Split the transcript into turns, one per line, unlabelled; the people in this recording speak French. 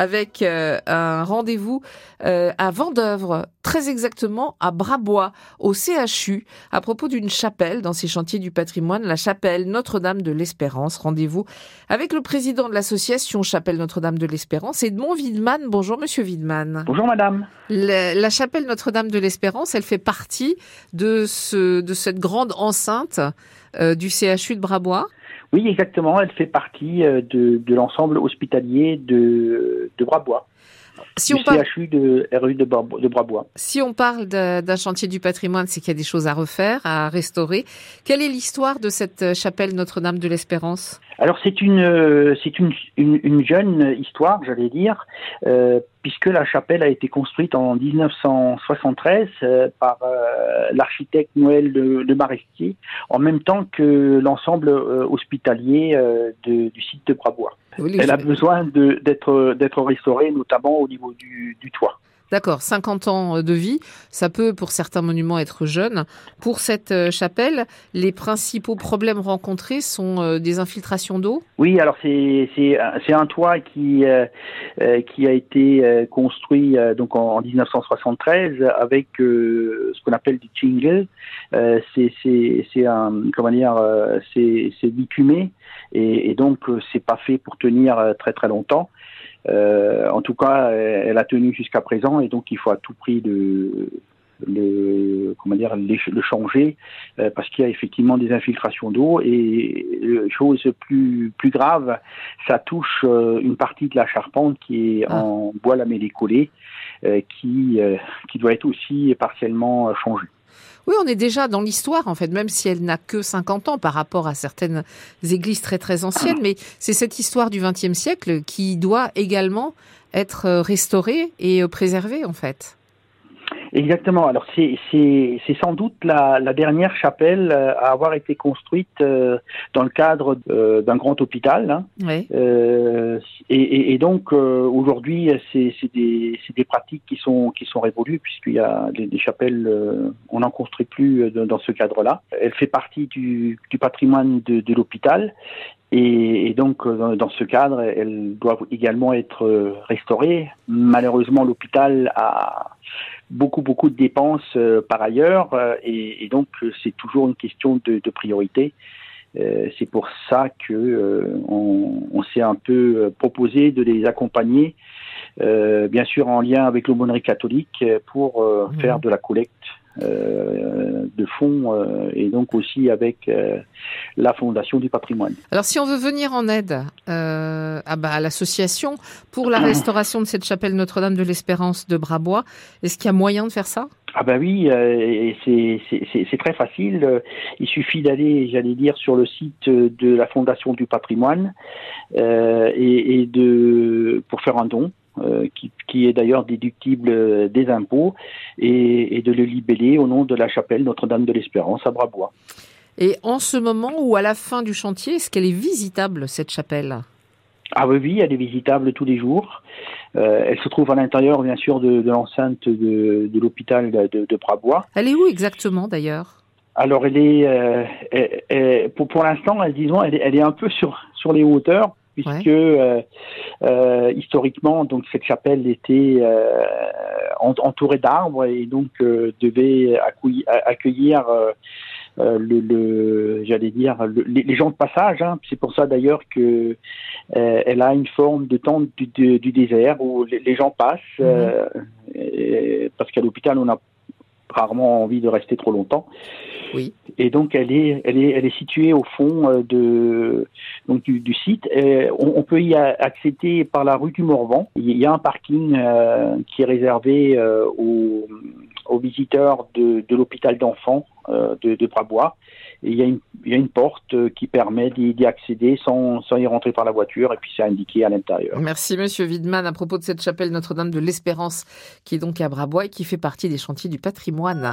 avec euh, un rendez-vous euh, à Vendœuvre, très exactement à Brabois, au CHU, à propos d'une chapelle dans ces chantiers du patrimoine, la chapelle Notre-Dame de l'Espérance. Rendez-vous avec le président de l'association Chapelle Notre-Dame de l'Espérance, Edmond Widman. Bonjour Monsieur Widman.
Bonjour Madame.
la chapelle Notre-Dame de l'Espérance, elle fait partie de, ce, de cette grande enceinte euh, du CHU de Brabois?
Oui, exactement. Elle fait partie euh, de, de l'ensemble hospitalier de, de Brabois. Si on parle... CHU de RU de, de Brabois.
Si on parle d'un chantier du patrimoine, c'est qu'il y a des choses à refaire, à restaurer. Quelle est l'histoire de cette chapelle Notre-Dame de l'Espérance?
Alors c'est une c'est une, une, une, jeune histoire, j'allais dire, euh, puisque la chapelle a été construite en 1973 euh, par euh, l'architecte Noël de, de Marestier, en même temps que l'ensemble euh, hospitalier euh, de, du site de Brabois. Elle a besoin d'être d'être restaurée, notamment au niveau du, du toit.
D'accord, 50 ans de vie, ça peut pour certains monuments être jeune. Pour cette euh, chapelle, les principaux problèmes rencontrés sont euh, des infiltrations d'eau?
Oui, alors c'est un toit qui euh, qui a été construit donc en, 1973 avec ce qu'on appelle du jingle. c'est c'est un comment dire c'est bicumé et, et donc c'est pas fait pour tenir très très longtemps. Euh, en tout cas, elle a tenu jusqu'à présent et donc il faut à tout prix de le comment dire le changer euh, parce qu'il y a effectivement des infiltrations d'eau et chose plus plus grave ça touche euh, une partie de la charpente qui est ah. en bois lamellé collé euh, qui qui doit être aussi partiellement changée.
Oui, on est déjà dans l'histoire, en fait, même si elle n'a que 50 ans par rapport à certaines églises très très anciennes, mais c'est cette histoire du XXe siècle qui doit également être restaurée et préservée, en fait.
Exactement. Alors c'est c'est c'est sans doute la, la dernière chapelle euh, à avoir été construite euh, dans le cadre euh, d'un grand hôpital. Hein. Oui. Euh, et, et, donc aujourd'hui c'est c'est des c'est des pratiques qui sont qui sont révolues puisqu'il y a des, des chapelles on n'en construit plus dans ce cadre-là. Elle fait partie du du patrimoine de, de l'hôpital et, et, donc, dans ce cadre, elles doivent également être restaurées. Malheureusement, l'hôpital a beaucoup beaucoup de dépenses euh, par ailleurs euh, et, et, donc euh, c'est toujours une question de, de priorité. c'est pour ça que on, on s'est un peu proposé de les accompagner, bien sûr en lien avec l'aumônerie catholique, pour mmh. faire de la collecte de fonds euh, et donc aussi avec euh, la Fondation du patrimoine.
Alors si on veut venir en aide à, bah, à l'association pour la restauration de cette chapelle Notre-Dame de l'Espérance de Brabois, est-ce qu'il y a moyen de faire ça?
Ah ben oui, euh, c'est très facile. Il suffit d'aller, j'allais dire, sur le site de la Fondation du Patrimoine euh, et, et, de pour faire un don. Euh, qui, qui, est d'ailleurs déductible des impôts, et, et, de le libeller au nom de la chapelle Notre-Dame de l'Espérance à Brabois.
Et en ce moment ou à la fin du chantier, est-ce qu'elle est visitable, cette chapelle?
Ah oui, oui, elle est visitable tous les jours. Euh, elle se trouve à l'intérieur, bien sûr, de, l'enceinte de, l'hôpital de, de, Brabois.
Elle est où exactement, d'ailleurs?
Alors, elle est, euh, elle, elle, pour, pour l'instant, disons, elle est, elle est un peu sur, sur les hauteurs, puisque euh, euh, historiquement, donc cette chapelle était euh, entourée d'arbres et donc euh, devait accueillir, euh, le, le j'allais dire, les, gens de passage. Hein. C'est pour ça d'ailleurs que euh, elle a une forme de tente du, du, désert où les, gens passent, mhm. euh, parce qu'à l'hôpital on a rarement envie de rester trop longtemps. Oui. Et donc elle est, elle est, elle est située au fond de donc du, du site. On, on, peut y accéder par la rue du Morvan. Il y a un parking euh, qui est réservé euh, aux, aux, visiteurs de, l'hôpital d'enfants euh, de, Brabois. Et il y, a une, porte qui permet d'y accéder sans, sans y rentrer par la voiture et puis c'est indiqué à l'intérieur.
Merci Monsieur Widman à propos de cette chapelle Notre-Dame de l'Espérance qui est donc à Brabois et qui fait partie des chantiers du patrimoine.